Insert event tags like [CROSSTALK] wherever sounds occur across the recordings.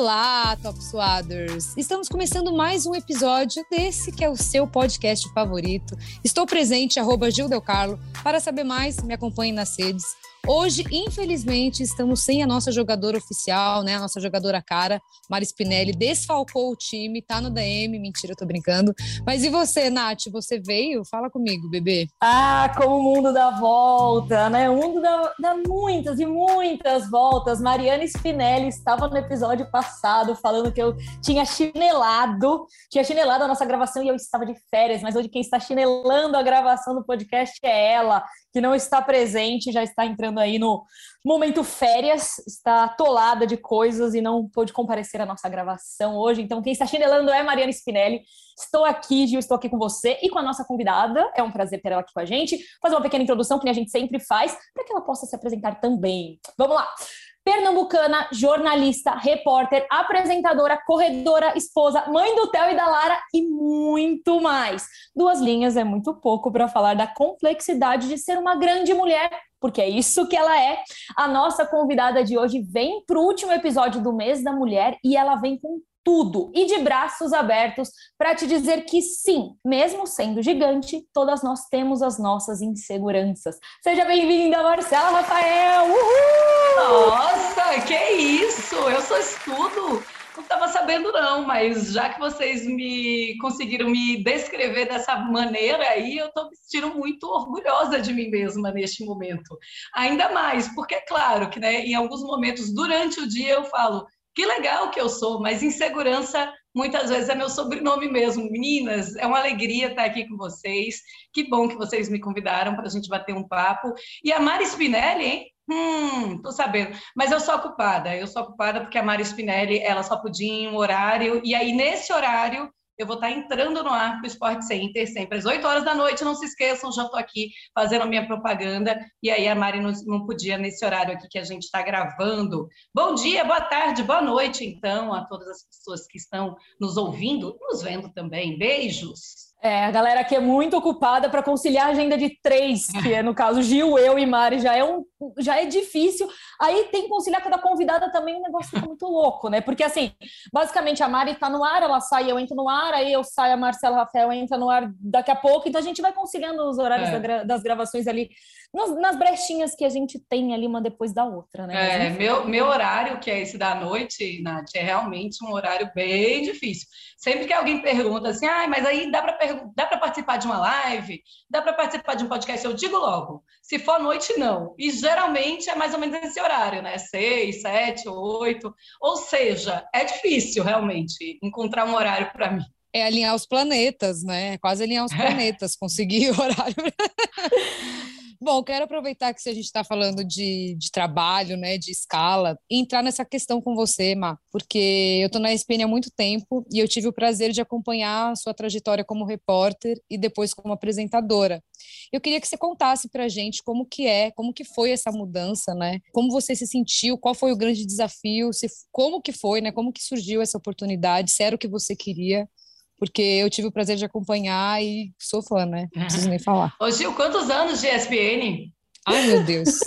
Olá, Top Suaders! Estamos começando mais um episódio desse que é o seu podcast favorito. Estou presente, arroba Gil Del Carlo. Para saber mais, me acompanhe nas redes. Hoje, infelizmente, estamos sem a nossa jogadora oficial, né? A nossa jogadora cara, Mari Spinelli, desfalcou o time, tá no DM. Mentira, eu tô brincando. Mas e você, Nath? Você veio? Fala comigo, bebê. Ah, como o mundo dá volta, né? O mundo dá, dá muitas e muitas voltas. Mariana Spinelli estava no episódio passado falando que eu tinha chinelado, tinha chinelado a nossa gravação e eu estava de férias, mas hoje quem está chinelando a gravação do podcast é ela que não está presente, já está entrando aí no momento férias, está atolada de coisas e não pôde comparecer à nossa gravação hoje. Então, quem está chinelando é Mariana Spinelli. Estou aqui, Gil, estou aqui com você e com a nossa convidada. É um prazer ter ela aqui com a gente. Fazer uma pequena introdução, que a gente sempre faz, para que ela possa se apresentar também. Vamos lá! pernambucana, jornalista, repórter, apresentadora, corredora, esposa, mãe do Theo e da Lara e muito mais. Duas linhas é muito pouco para falar da complexidade de ser uma grande mulher, porque é isso que ela é. A nossa convidada de hoje vem para o último episódio do mês da mulher e ela vem com tudo e de braços abertos para te dizer que sim, mesmo sendo gigante, todas nós temos as nossas inseguranças. Seja bem-vinda, Marcela Rafael! Uhul! Nossa, que isso! Eu sou estudo! Não estava sabendo não, mas já que vocês me conseguiram me descrever dessa maneira aí, eu estou me sentindo muito orgulhosa de mim mesma neste momento. Ainda mais, porque é claro que né, em alguns momentos durante o dia eu falo que legal que eu sou, mas insegurança muitas vezes é meu sobrenome mesmo. Meninas, é uma alegria estar aqui com vocês. Que bom que vocês me convidaram para a gente bater um papo. E a Mari Spinelli, hein? Hum, tô sabendo. Mas eu sou ocupada. Eu sou ocupada porque a Mari Spinelli, ela só podia em um horário. E aí, nesse horário, eu vou estar entrando no ar Sport Center sempre às 8 horas da noite. Não se esqueçam, já estou aqui fazendo a minha propaganda. E aí a Mari não, não podia nesse horário aqui que a gente está gravando. Bom dia, boa tarde, boa noite, então, a todas as pessoas que estão nos ouvindo, nos vendo também. Beijos. É, a galera aqui é muito ocupada para conciliar a agenda de três, que é no caso Gil, eu e Mari, já é, um, já é difícil. Aí tem que conciliar cada convidada também, um negócio fica muito louco, né? Porque assim, basicamente a Mari está no ar, ela sai, eu entro no ar, aí eu saio, a Marcela Rafael entra no ar daqui a pouco, então a gente vai conciliando os horários é. da, das gravações ali, nas, nas, brechinhas que a gente tem ali, uma depois da outra, né? É, meu, meu horário, que é esse da noite, Nath, é realmente um horário bem difícil. Sempre que alguém pergunta assim, ah, mas aí dá para participar de uma live, dá para participar de um podcast, eu digo logo, se for noite, não. E geralmente é mais ou menos esse horário, né? Seis, sete, oito. Ou seja, é difícil realmente encontrar um horário para mim. É alinhar os planetas, né? É quase alinhar os planetas, conseguir [LAUGHS] o horário. Bom, quero aproveitar que a gente está falando de, de trabalho, né, de escala, e entrar nessa questão com você, Má, porque eu estou na ESPN há muito tempo e eu tive o prazer de acompanhar a sua trajetória como repórter e depois como apresentadora. Eu queria que você contasse para a gente como que é, como que foi essa mudança, né? Como você se sentiu, qual foi o grande desafio, se, como que foi, né? Como que surgiu essa oportunidade, se era o que você queria porque eu tive o prazer de acompanhar e sou fã, né? Não preciso nem falar. Ô Gil, quantos anos de ESPN? Ai, meu Deus.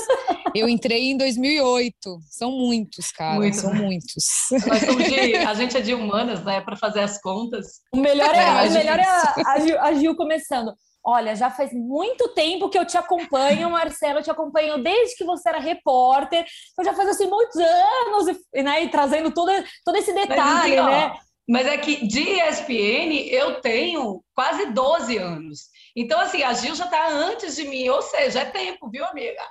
Eu entrei em 2008. São muitos, cara. Muito. São muitos. De, a gente é de humanas, né? Para fazer as contas. O melhor é, é, o melhor é a, a, Gil, a Gil começando. Olha, já faz muito tempo que eu te acompanho, Marcelo, eu te acompanho desde que você era repórter. Eu já faz assim muitos anos, né? E trazendo todo, todo esse detalhe, Mas, assim, né? Ó, mas é que de ESPN eu tenho quase 12 anos. Então, assim, a Gil já está antes de mim, ou seja, é tempo, viu, amiga?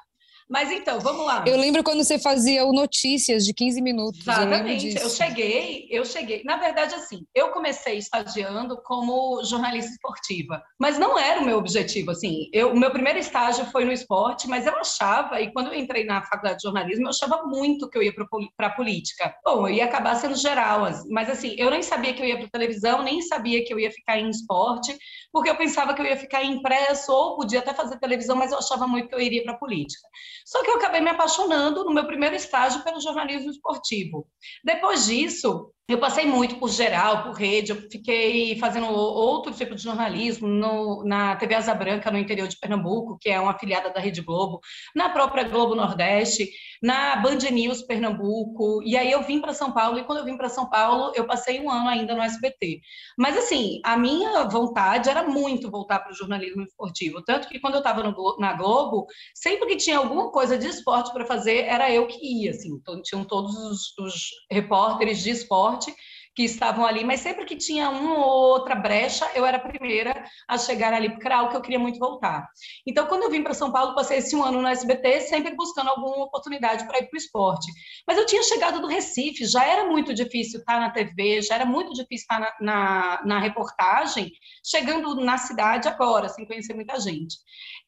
Mas então, vamos lá. Eu lembro quando você fazia o Notícias de 15 minutos. Exatamente. Eu, eu, cheguei, eu cheguei. Na verdade, assim, eu comecei estagiando como jornalista esportiva, mas não era o meu objetivo. Assim, eu, o meu primeiro estágio foi no esporte, mas eu achava, e quando eu entrei na faculdade de jornalismo, eu achava muito que eu ia para a política. Bom, eu ia acabar sendo geral, mas assim, eu nem sabia que eu ia para televisão, nem sabia que eu ia ficar em esporte, porque eu pensava que eu ia ficar impresso ou podia até fazer televisão, mas eu achava muito que eu iria para a política. Só que eu acabei me apaixonando no meu primeiro estágio pelo jornalismo esportivo. Depois disso, eu passei muito por geral, por rede, eu fiquei fazendo outro tipo de jornalismo no, na TV Asa Branca, no interior de Pernambuco, que é uma afiliada da Rede Globo, na própria Globo Nordeste, na Band News Pernambuco, e aí eu vim para São Paulo, e quando eu vim para São Paulo, eu passei um ano ainda no SBT. Mas, assim, a minha vontade era muito voltar para o jornalismo esportivo, tanto que quando eu estava na Globo, sempre que tinha alguma coisa de esporte para fazer, era eu que ia, assim, então, tinham todos os, os repórteres de esporte, esporte que estavam ali, mas sempre que tinha uma ou outra brecha, eu era a primeira a chegar ali, porque era algo que eu queria muito voltar. Então, quando eu vim para São Paulo, passei esse um ano no SBT, sempre buscando alguma oportunidade para ir para o esporte. Mas eu tinha chegado do Recife, já era muito difícil estar na TV, já era muito difícil estar na, na, na reportagem, chegando na cidade agora, sem conhecer muita gente.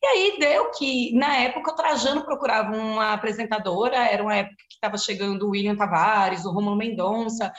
E aí deu que, na época, o Trajano procurava uma apresentadora, era uma época que estava chegando o William Tavares, o Romulo Mendonça,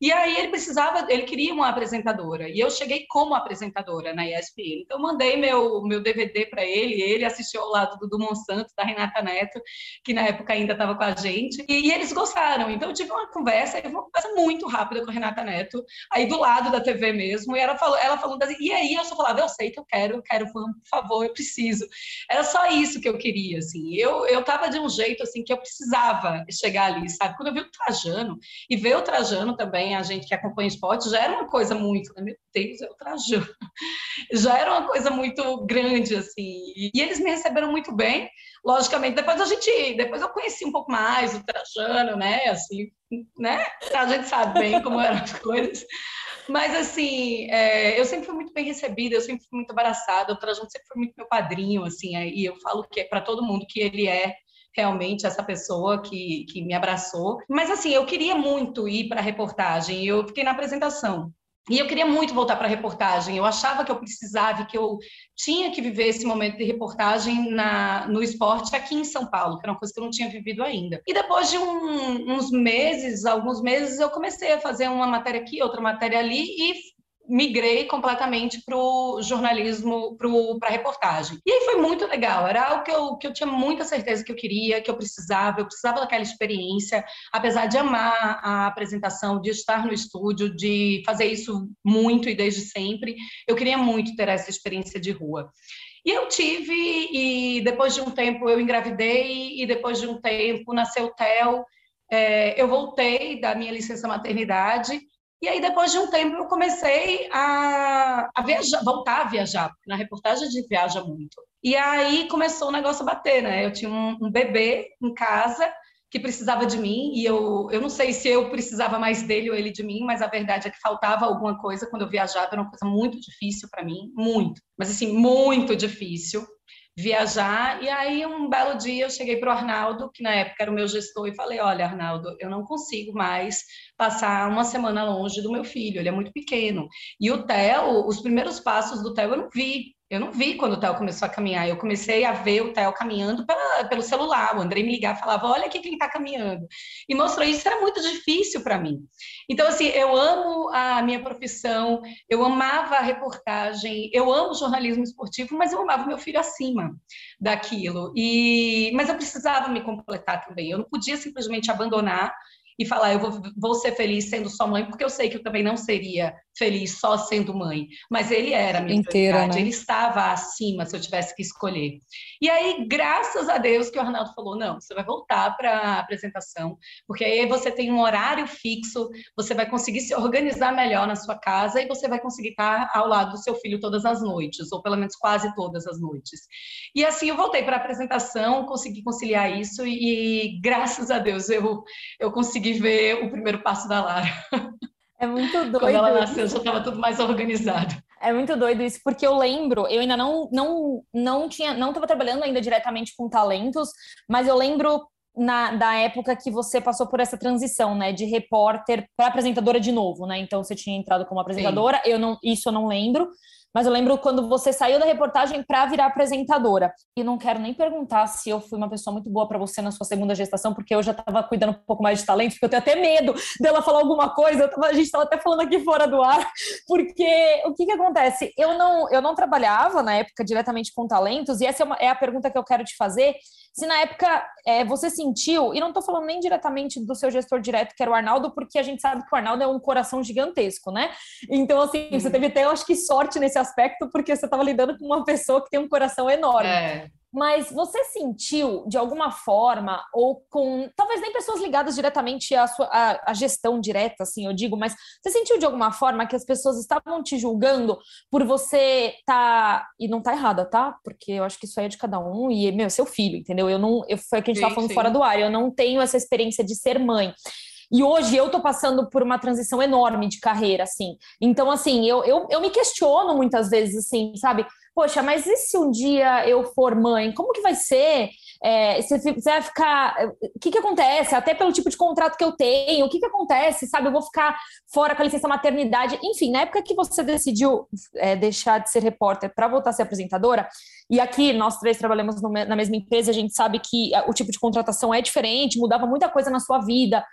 e aí ele precisava, ele queria uma apresentadora, e eu cheguei como apresentadora na ESPN. Então, mandei meu, meu DVD para ele, ele assistiu ao lado do, Monsanto, da Renata Neto, que na época ainda estava com a gente, e, e, eles gostaram. Então, eu tive uma conversa, uma conversa muito rápida com a Renata Neto, aí do lado da TV mesmo, e ela falou, ela falando assim, e aí eu só falava, eu sei que eu quero, eu quero, por favor, eu preciso. Era só isso que eu queria, assim. Eu, eu tava de um jeito, assim, que eu precisava chegar ali, sabe? Quando eu vi o Trajano, e ver o Trajano também, a gente que acompanha esporte, já era uma coisa muito, né? meu Deus, é o Trajano. Já era uma coisa muito grande, assim. E, eles me receberam muito bem. Logicamente, depois a gente, depois eu conheci um pouco mais o Trajano, né? Assim, né? A gente sabe bem como eram as coisas. Mas, assim, é, eu sempre fui muito bem recebida, eu sempre fui muito abraçada, o Trajano sempre foi muito meu padrinho, assim, e eu falo que é para todo mundo que ele é realmente essa pessoa que, que me abraçou. Mas, assim, eu queria muito ir para a reportagem, eu fiquei na apresentação. E eu queria muito voltar para a reportagem. Eu achava que eu precisava, que eu tinha que viver esse momento de reportagem na, no esporte aqui em São Paulo, que era uma coisa que eu não tinha vivido ainda. E depois de um, uns meses, alguns meses, eu comecei a fazer uma matéria aqui, outra matéria ali, e migrei completamente para o jornalismo, para a reportagem. E aí foi muito legal, era algo que eu, que eu tinha muita certeza que eu queria, que eu precisava, eu precisava daquela experiência, apesar de amar a apresentação, de estar no estúdio, de fazer isso muito e desde sempre, eu queria muito ter essa experiência de rua. E eu tive, e depois de um tempo eu engravidei, e depois de um tempo nasceu o Theo, é, eu voltei da minha licença maternidade e aí, depois de um tempo, eu comecei a, a viajar, voltar a viajar, na reportagem a gente viaja muito. E aí começou o negócio a bater, né? Eu tinha um, um bebê em casa que precisava de mim, e eu, eu não sei se eu precisava mais dele ou ele de mim, mas a verdade é que faltava alguma coisa quando eu viajava, era uma coisa muito difícil para mim, muito, mas assim, muito difícil viajar. E aí, um belo dia, eu cheguei para o Arnaldo, que na época era o meu gestor, e falei: Olha, Arnaldo, eu não consigo mais passar uma semana longe do meu filho, ele é muito pequeno. E o Theo, os primeiros passos do Theo eu não vi. Eu não vi quando o Theo começou a caminhar. Eu comecei a ver o Theo caminhando pela, pelo celular. O Andrei me ligava e falava: Olha aqui quem está caminhando. E mostrou isso, era muito difícil para mim. Então, assim, eu amo a minha profissão, eu amava a reportagem, eu amo jornalismo esportivo, mas eu amava meu filho acima daquilo. E, mas eu precisava me completar também. Eu não podia simplesmente abandonar e falar, eu vou, vou ser feliz sendo só mãe, porque eu sei que eu também não seria feliz só sendo mãe. Mas ele era a minha Inteira, né? ele estava acima se eu tivesse que escolher. E aí, graças a Deus, que o Arnaldo falou: não, você vai voltar para a apresentação, porque aí você tem um horário fixo, você vai conseguir se organizar melhor na sua casa e você vai conseguir estar ao lado do seu filho todas as noites, ou pelo menos quase todas as noites. E assim eu voltei para a apresentação, consegui conciliar isso e, graças a Deus eu, eu consegui ver o primeiro passo da Lara. [LAUGHS] É muito [LAUGHS] doido. Quando ela nasceu, já estava tudo mais organizado. É muito doido isso, porque eu lembro, eu ainda não não não tinha, não estava trabalhando ainda diretamente com talentos, mas eu lembro na, da época que você passou por essa transição, né, de repórter para apresentadora de novo, né? Então você tinha entrado como apresentadora, Sim. eu não, isso eu não lembro, mas eu lembro quando você saiu da reportagem para virar apresentadora. E não quero nem perguntar se eu fui uma pessoa muito boa para você na sua segunda gestação, porque eu já estava cuidando um pouco mais de talento, porque eu tenho até medo dela falar alguma coisa. Tava, a gente estava até falando aqui fora do ar, [LAUGHS] porque o que, que acontece? Eu não, eu não trabalhava na época diretamente com talentos, e essa é, uma, é a pergunta que eu quero te fazer. Se na época é, você sentiu, e não estou falando nem diretamente do seu gestor direto, que era o Arnaldo, porque a gente sabe que o Arnaldo é um coração gigantesco, né? Então, assim, uhum. você teve até, eu acho que sorte nesse aspecto, porque você estava lidando com uma pessoa que tem um coração enorme. É. Mas você sentiu, de alguma forma, ou com. Talvez nem pessoas ligadas diretamente à, sua, à, à, gestão direta, assim, eu digo, mas você sentiu de alguma forma que as pessoas estavam te julgando por você tá. E não tá errada, tá? Porque eu acho que isso aí é de cada um, e, meu, é seu filho, entendeu? Eu não. Eu, foi o que a gente sim, tava falando sim. fora do ar, eu não tenho essa experiência de ser mãe. E hoje eu tô passando por uma transição enorme de carreira, assim. Então, assim, eu, eu, eu me questiono muitas vezes, assim, sabe? Poxa, mas e se um dia eu for mãe? Como que vai ser? É, você, vai ficar. O que, que acontece? Até pelo tipo de contrato que eu tenho, o que, que acontece? Sabe, eu vou ficar fora com a licença maternidade. Enfim, na época que você decidiu é, deixar de ser repórter para voltar a ser apresentadora, e aqui nós três trabalhamos no, na mesma empresa, a gente sabe que o tipo de contratação é diferente, mudava muita coisa na sua vida.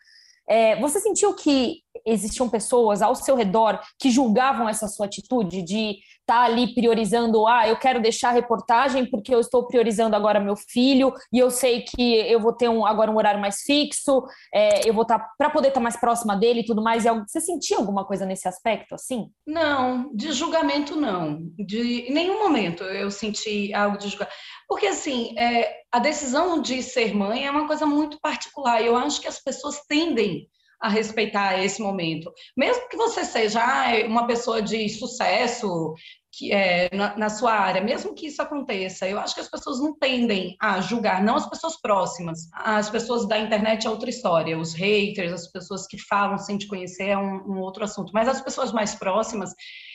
É, você sentiu que existiam pessoas ao seu redor que julgavam essa sua atitude de tá ali priorizando, ah, eu quero deixar a reportagem porque eu estou priorizando agora meu filho e eu sei que eu vou ter um, agora um horário mais fixo, é, eu vou estar tá, para poder estar tá mais próxima dele e tudo mais. Você sentia alguma coisa nesse aspecto assim? Não, de julgamento não. De em nenhum momento eu senti algo de julgamento. Porque assim, é, a decisão de ser mãe é uma coisa muito particular. Eu acho que as pessoas tendem a respeitar esse momento. Mesmo que você seja uma pessoa de sucesso que é, na, na, sua área, mesmo que isso aconteça, eu acho que as pessoas não tendem a julgar, não as pessoas próximas. As pessoas da internet é outra história, os haters, as pessoas que falam sem te conhecer é um, um outro assunto. Mas as pessoas mais próximas,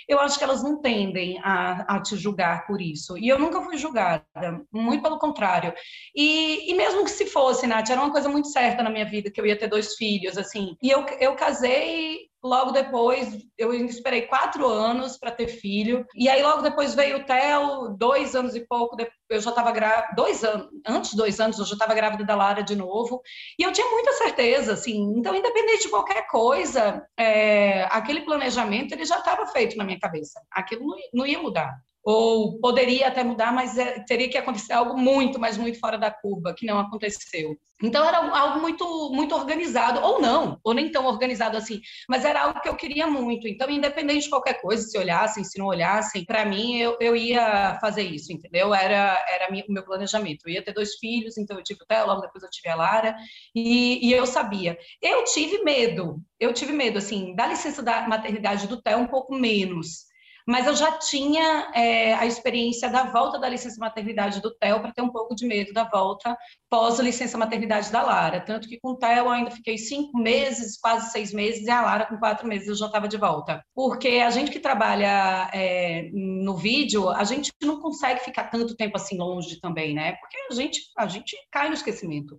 eu acho que elas não tendem a, a te julgar por isso. E eu nunca fui julgada, muito pelo contrário. E, e mesmo que se fosse, Nath, era uma coisa muito certa na minha vida, que eu ia ter dois filhos, assim. E eu, eu casei Logo depois, eu esperei quatro anos para ter filho. E aí, logo depois veio o Theo, dois anos e pouco, eu já estava grávida, dois anos, antes de dois anos, eu já estava grávida da Lara de novo. E eu tinha muita certeza, assim. Então, independente de qualquer coisa, é, aquele planejamento ele já estava feito na minha cabeça. Aquilo não, não ia mudar ou poderia até mudar, mas é, teria que acontecer algo muito, mas muito fora da curva, que não aconteceu. Então era algo muito, muito organizado, ou não, ou nem tão organizado assim, mas era algo que eu queria muito. Então, independente de qualquer coisa, se olhassem, se não olhassem, para mim eu, eu ia fazer isso, entendeu? Era, era o meu planejamento. Eu ia ter dois filhos, então eu tive o Theo, logo depois eu tive a Lara, e, e eu sabia. Eu tive medo, eu tive medo, assim, da licença da maternidade do Theo um pouco menos mas eu já tinha é, a experiência da volta da licença maternidade do Theo para ter um pouco de medo da volta pós licença maternidade da Lara. Tanto que com o Theo eu ainda fiquei cinco meses, quase seis meses, e a Lara com quatro meses eu já estava de volta. Porque a gente que trabalha é, no vídeo, a gente não consegue ficar tanto tempo assim longe também, né? Porque a gente, a gente cai no esquecimento.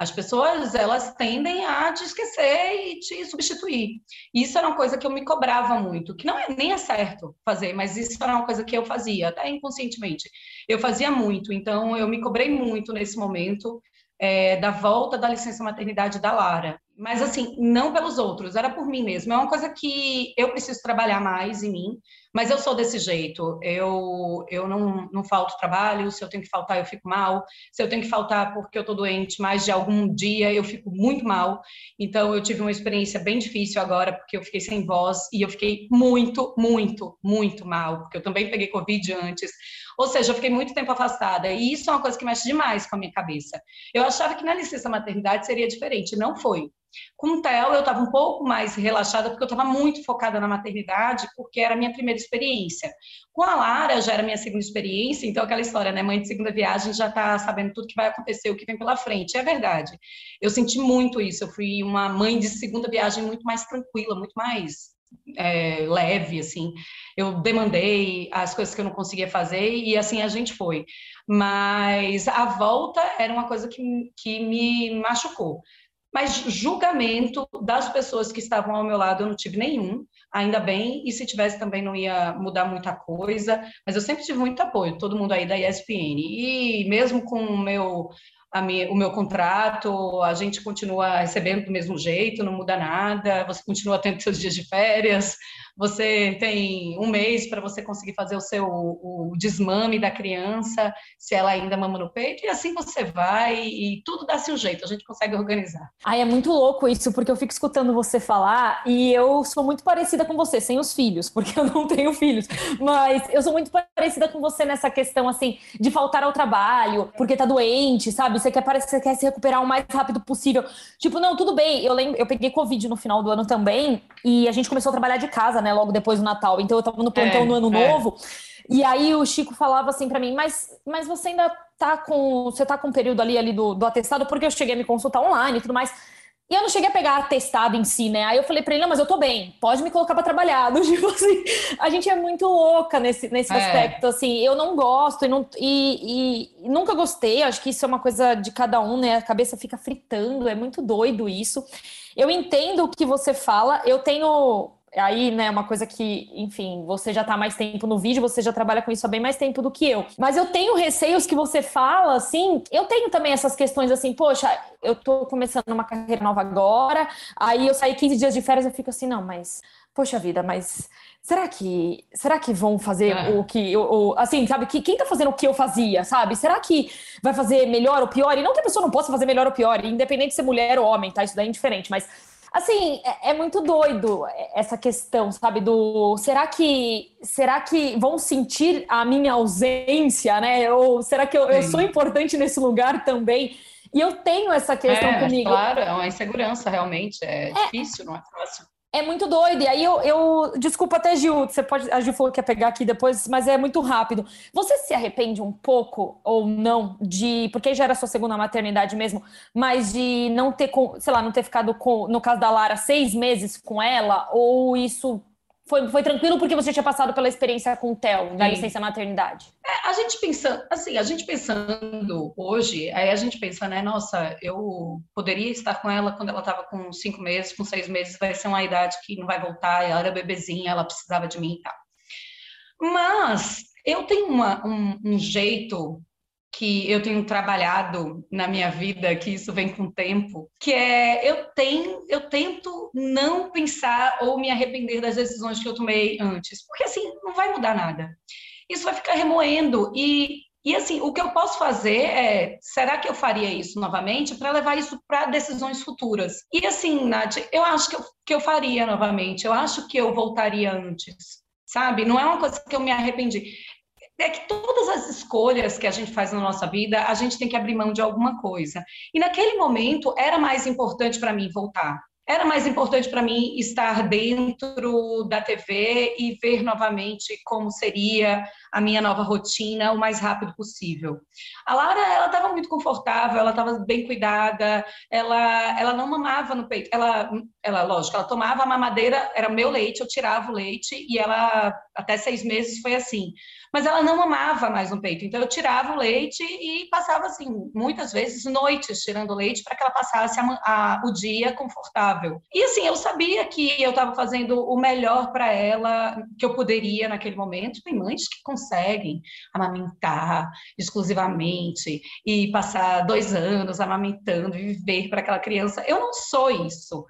As pessoas, elas tendem a te esquecer e te substituir. Isso era uma coisa que eu me cobrava muito, que não é nem é certo fazer, mas isso era uma coisa que eu fazia, até inconscientemente. Eu fazia muito, então eu me cobrei muito nesse momento é, da volta da licença maternidade da Lara. Mas, assim, não pelos outros, era por mim mesmo. É uma coisa que eu preciso trabalhar mais em mim, mas eu sou desse jeito. Eu, eu não, não falto trabalho, se eu tenho que faltar, eu fico mal. Se eu tenho que faltar porque eu estou doente mais de algum dia, eu fico muito mal. Então, eu tive uma experiência bem difícil agora, porque eu fiquei sem voz e eu fiquei muito, muito, muito mal, porque eu também peguei Covid antes. Ou seja, eu fiquei muito tempo afastada. E isso é uma coisa que mexe demais com a minha cabeça. Eu achava que na licença maternidade seria diferente, não foi. Com o Theo, eu estava um pouco mais relaxada, porque eu estava muito focada na maternidade, porque era a minha primeira experiência. Com a Lara, já era minha segunda experiência, então aquela história, né? Mãe de segunda viagem já está sabendo tudo que vai acontecer, o que vem pela frente. É verdade. Eu senti muito isso. Eu fui uma mãe de segunda viagem muito mais tranquila, muito mais é, leve, assim. Eu demandei as coisas que eu não conseguia fazer e assim a gente foi. Mas a volta era uma coisa que, que me machucou Mas julgamento das pessoas que estavam ao meu lado eu não tive nenhum, ainda bem, e se tivesse também não ia mudar muita coisa, mas eu sempre tive muito apoio, todo mundo aí da ESPN. E mesmo com o meu minha, o meu contrato, a gente continua recebendo do mesmo jeito, não muda nada, você continua tendo seus dias de férias, você tem um mês para você conseguir fazer o seu o desmame da criança, se ela ainda mama no peito, e assim você vai, e tudo dá-se um jeito, a gente consegue organizar. Ai, é muito louco isso, porque eu fico escutando você falar, e eu sou muito parecida com você, sem os filhos, [LAUGHS] porque eu não tenho filhos, mas eu sou muito parecida com você nessa questão, assim, de faltar ao trabalho, porque tá doente, sabe? Você quer, você quer se recuperar o mais rápido possível. Tipo, não, tudo bem, eu lembro, eu peguei Covid no final do ano também, e a gente começou a trabalhar de casa, né? né? Logo depois do Natal. Então eu tava no plantão é, no ano é. novo. E aí o Chico falava assim para mim, mas, mas você ainda tá com. Você tá com um período ali, ali do, do atestado, porque eu cheguei a me consultar online e tudo mais. E eu não cheguei a pegar atestado em si, né? Aí eu falei pra ele, não, mas eu tô bem, pode me colocar para trabalhar. [LAUGHS] tipo assim, a gente é muito louca nesse, nesse é. aspecto, assim. Eu não gosto e, não, e, e, nunca gostei, acho que isso é uma coisa de cada um, né? A cabeça fica fritando, é muito doido isso. Eu entendo o que você fala, eu tenho aí, né, uma coisa que, enfim, você já está mais tempo no vídeo, você já trabalha com isso há bem mais tempo do que eu. Mas eu tenho receios que você fala, assim, eu tenho também essas questões assim, poxa, eu tô começando uma carreira nova agora, aí eu saí 15 dias de férias, eu fico assim, não, mas, poxa vida, mas será que será que vão fazer é. o que o, assim sabe que quem tá fazendo o que eu fazia sabe será que vai fazer melhor ou pior e não que a pessoa não possa fazer melhor ou pior independente de ser mulher ou homem tá isso daí é indiferente mas Assim, é, é, muito doido essa questão, sabe? Do será que será que vão sentir a minha ausência, né? Ou será que eu, eu sou importante nesse lugar também? E eu tenho essa questão é, comigo. Claro, é uma insegurança realmente, é, é difícil, não é fácil. É muito doido. E aí eu, eu. Desculpa até, Gil, você pode. A Gil falou que ia pegar aqui depois, mas é muito rápido. Você se arrepende um pouco ou não de. Porque já era sua segunda maternidade mesmo, mas de não ter, sei lá, não ter ficado com, no caso da Lara, seis meses com ela? Ou isso foi, foi tranquilo porque você tinha passado pela experiência com o Theo, da Sim. licença maternidade? É, a gente pensando, assim, a gente pensando hoje, aí a gente pensa, né, nossa, eu poderia estar com ela quando ela estava com cinco meses, com seis meses, vai ser uma idade que não vai voltar, ela era bebezinha, ela precisava de mim e tal. Mas eu tenho uma, um, um jeito que eu tenho trabalhado na minha vida, que isso vem com o tempo, que é eu tenho, eu tento não pensar ou me arrepender das decisões que eu tomei antes, porque assim não vai mudar nada. Isso vai ficar remoendo e e assim, o que eu posso fazer é, será que eu faria isso novamente para levar isso para decisões futuras? E assim, Nath, eu acho que eu, que eu faria novamente, eu acho que eu voltaria antes, sabe? Não é uma coisa que eu me arrependi é que todas as escolhas que a gente faz na nossa vida, a gente tem que abrir mão de alguma coisa. E naquele momento era mais importante para mim voltar. Era mais importante para mim estar dentro da TV e ver novamente como seria a minha nova rotina o mais rápido possível. A Lara, ela estava muito confortável, ela estava bem cuidada, ela, ela não mamava no peito. Ela, ela, lógico, ela tomava a mamadeira, era meu leite, eu tirava o leite e ela, até seis meses, foi assim mas ela não amava mais no peito. Então eu tirava o leite e passava assim, muitas vezes noites tirando leite para que ela passasse a, a, o dia confortável. E assim, eu sabia que eu estava fazendo o melhor para ela que eu poderia naquele momento. Tem mães que conseguem amamentar exclusivamente e passar dois anos amamentando e viver para aquela criança. Eu não sou isso.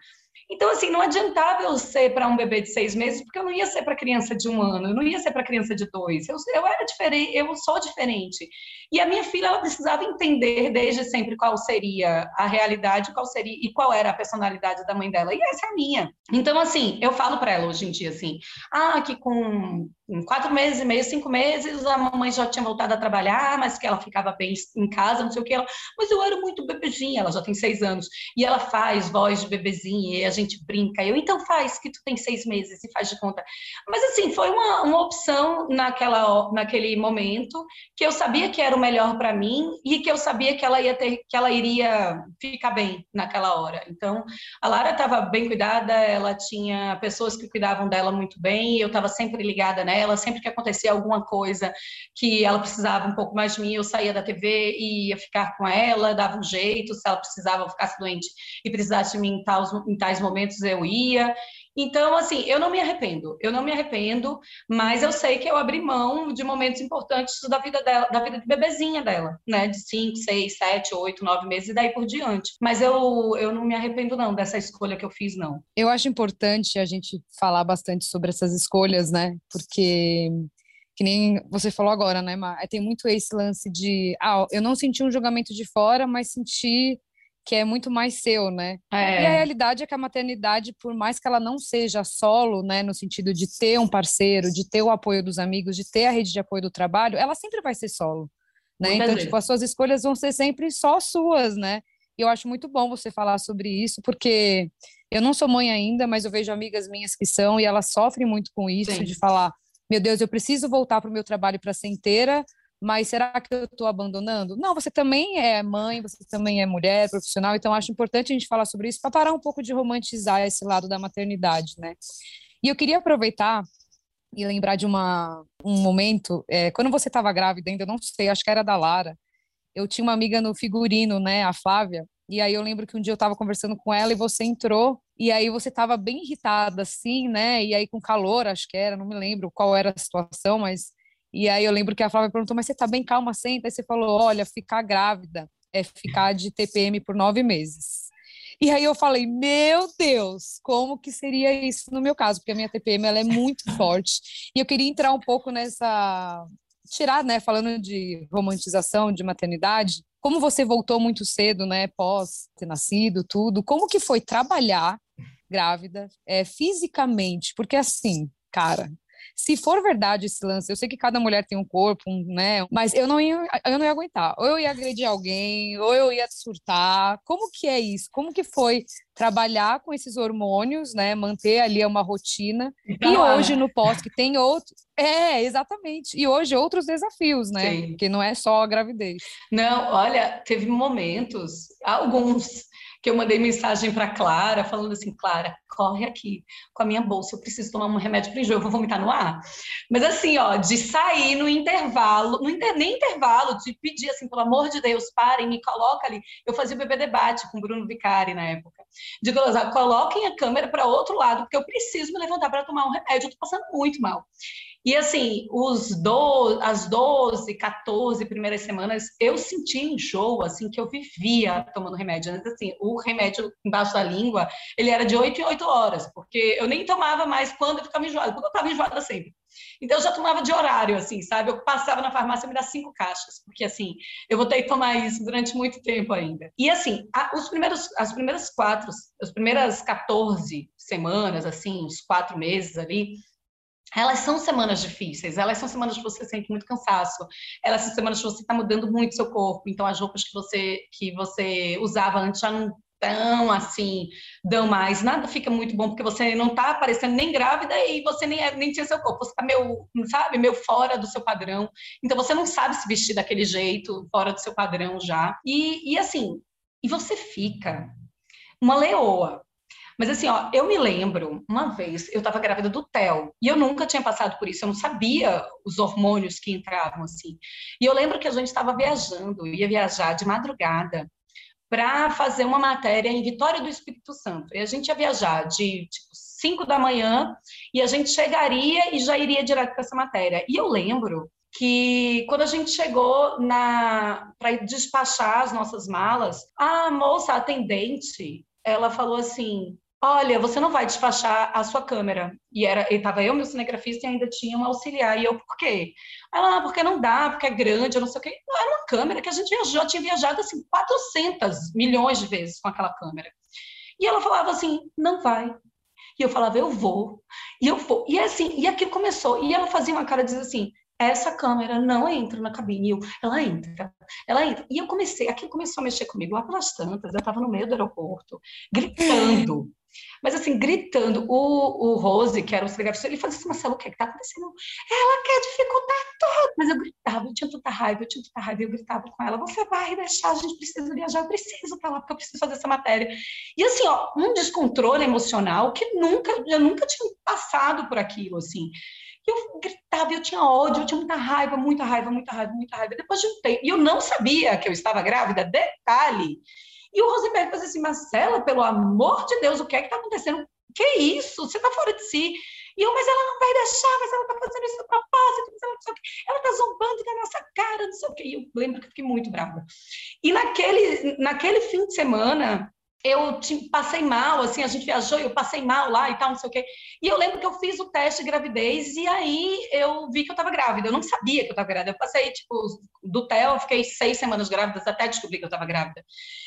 Então, assim, não adiantava eu ser para um bebê de seis meses, porque eu não ia ser para criança de um ano, eu não ia ser para criança de dois. Eu, eu era diferente, eu sou diferente. E a minha filha, ela precisava entender desde sempre qual seria a realidade, qual seria e qual era a personalidade da mãe dela. E essa é a minha. Então, assim, eu falo para ela hoje em dia assim, ah, que com em quatro meses e meio, cinco meses, a mamãe já tinha voltado a trabalhar, mas que ela ficava bem em casa, não sei o que. Ela, mas eu era muito bebezinha, ela já tem seis anos, e ela faz voz de bebezinha, e a gente brinca. Eu, então faz, que tu tem seis meses e faz de conta. Mas assim, foi uma, uma opção naquela, naquele momento, que eu sabia que era o melhor para mim, e que eu sabia que ela ia ter, que ela iria ficar bem naquela hora. Então, a Lara estava bem cuidada, ela tinha pessoas que cuidavam dela muito bem, eu estava sempre ligada nela ela, sempre que acontecia alguma coisa que ela precisava um pouco mais de mim, eu saía da TV e ia ficar com ela, dava um jeito, se ela precisava, ficasse doente e precisasse de mim em tais momentos, eu ia. Então, assim, eu não me arrependo, eu não me arrependo, mas eu sei que eu abri mão de momentos importantes da vida dela, da vida de bebezinha dela, né? De 5, 6, 7, 8, 9 meses e daí por diante. Mas eu, eu não me arrependo, não, dessa escolha que eu fiz, não. Eu acho importante a gente falar bastante sobre essas escolhas, né? Porque que nem você falou agora, né, Mar? Tem muito esse lance de, ah, eu não senti um julgamento de fora, mas senti que é muito mais seu, né? É. E a realidade é que a maternidade, por mais que ela não seja solo, né, no sentido de ter um parceiro, de ter o apoio dos amigos, de ter a rede de apoio do trabalho, ela sempre vai ser solo, né? então, vezes. tipo, as suas escolhas vão ser sempre só suas, né? E eu acho muito bom você falar sobre isso, porque eu não sou mãe ainda, mas eu vejo amigas minhas que são e elas sofrem muito com isso, Sim. de falar, meu Deus, eu preciso voltar para o meu trabalho para ser inteira, mas será que eu estou abandonando? Não, você também é mãe, você também é mulher, profissional, então acho importante a gente falar sobre isso para parar um pouco de romantizar esse lado da maternidade, né? E eu queria aproveitar e lembrar de uma, um momento, é, quando você estava grávida, ainda não sei, acho que era da Lara, eu tinha uma amiga no figurino, né, a Flávia, e aí eu lembro que um dia eu estava conversando com ela e você entrou, e aí você estava bem irritada, assim, né, e aí com calor, acho que era, não me lembro qual era a situação, mas e aí eu lembro que a Flávia perguntou, mas você tá bem calma, senta. Aí você falou, olha, ficar grávida é ficar de TPM por nove meses. E aí eu falei, meu Deus, como que seria isso no meu caso? Porque a minha TPM ela é muito [LAUGHS] forte. E eu queria entrar um pouco nessa tirar, né, falando de romantização de maternidade, como você voltou muito cedo, né, pós ter nascido, tudo, como que foi trabalhar grávida, é, fisicamente? Porque assim, cara, se for verdade esse lance, eu sei que cada mulher tem um corpo, um, né? Mas eu não ia, eu não ia aguentar. Ou eu ia agredir alguém, ou eu ia surtar. Como que é isso? Como que foi trabalhar com esses hormônios, né? Manter ali uma rotina. Então, e hoje no pós que tem outro, é, exatamente. E hoje outros desafios, né? Sim. Porque não é só a gravidez. Não, olha, teve momentos, alguns que eu mandei mensagem para Clara, falando assim, Clara, corre aqui com a minha bolsa, eu preciso tomar um remédio para enjoo, eu vou vomitar no ar. Mas assim, ó, de sair no intervalo, no inter, nem intervalo, de pedir assim, pelo amor de Deus, parem, me coloca ali. Eu fazia o bebê debate com o Bruno Vicari na época. De coloquem a câmera para outro lado, porque eu preciso me levantar para tomar um remédio, eu tô passando muito mal. E assim, os do, as 12, 14 primeiras semanas, eu senti enjoo, assim, que eu vivia tomando remédio. Antes, assim, o remédio embaixo da língua, ele era de 8 em 8 horas, porque eu nem tomava mais quando eu ficava enjoada, porque eu estava enjoada sempre. Então, eu já tomava de horário, assim, sabe? Eu passava na farmácia me dá cinco caixas, porque, assim, eu vou ter que tomar isso durante muito tempo ainda. E, assim, a, os primeiros, as primeiras quatro, as primeiras 14 semanas, assim, os quatro meses ali, elas são semanas difíceis, elas são semanas que você sente muito cansaço, elas são semanas que você está mudando muito seu corpo, então as roupas que você que você usava antes já não tão assim, dão mais, nada fica muito bom, porque você não está aparecendo nem grávida e você nem, é, nem tinha seu corpo, você está meio, sabe, meio fora do seu padrão, então você não sabe se vestir daquele jeito, fora do seu padrão já, e, e assim, e você fica uma leoa, mas assim, ó, eu me lembro, uma vez, eu estava grávida do Theo, e eu nunca tinha passado por isso, eu não sabia os hormônios que entravam assim. E eu lembro que a gente estava viajando, ia viajar de madrugada para fazer uma matéria em Vitória do Espírito Santo. E a gente ia viajar de tipo 5 da manhã e a gente chegaria e já iria direto para essa matéria. E eu lembro que quando a gente chegou na para despachar as nossas malas, a moça atendente, ela falou assim: olha, você não vai despachar a sua câmera. E era, estava eu, meu cinegrafista, e ainda tinha um auxiliar. E eu, por quê? Ela, ah, porque não dá, porque é grande, eu não sei o quê. Era uma câmera que a gente viajou, tinha viajado assim 400 milhões de vezes com aquela câmera. E ela falava assim, não vai. E eu falava, eu vou. E eu vou. E assim, e aquilo começou. E ela fazia uma cara, dizia assim, essa câmera não entra na cabine. Eu, ela entra, ela entra. E eu comecei, aquilo começou a mexer comigo lá pelas tantas, eu estava no meio do aeroporto, gritando. Mas assim, gritando, o, o Rose, que era o cinegrafista, ele fazia assim, Marcelo, o que é que tá acontecendo? Ela quer dificultar tudo. Mas eu gritava, eu tinha tanta raiva, eu tinha tanta raiva, eu gritava com ela, você vai deixar, a gente precisa viajar, eu preciso estar lá, porque eu preciso fazer essa matéria. E assim, ó, um descontrole emocional que nunca, eu nunca tinha passado por aquilo, assim. Eu gritava, eu tinha ódio, eu tinha muita raiva, muita raiva, muita raiva, muita raiva. Depois de um tempo, e eu não sabia que eu estava grávida, detalhe. E o Rosenberg fazia assim, Marcela, pelo amor de Deus, o que é que está acontecendo? Que isso? Você está fora de si. E eu, mas ela não vai deixar, mas ela está fazendo isso a propósito, mas ela não sei o quê. Ela está zombando da nossa cara, não sei o quê. E eu lembro que eu fiquei muito brava. E naquele, naquele fim de semana, eu passei mal, assim, a gente viajou e eu passei mal lá e tal, não sei o quê. E eu lembro que eu fiz o teste de gravidez e aí eu vi que eu estava grávida. Eu não sabia que eu estava grávida. Eu passei, tipo, do TEL, fiquei seis semanas grávidas até descobrir que eu estava grávida.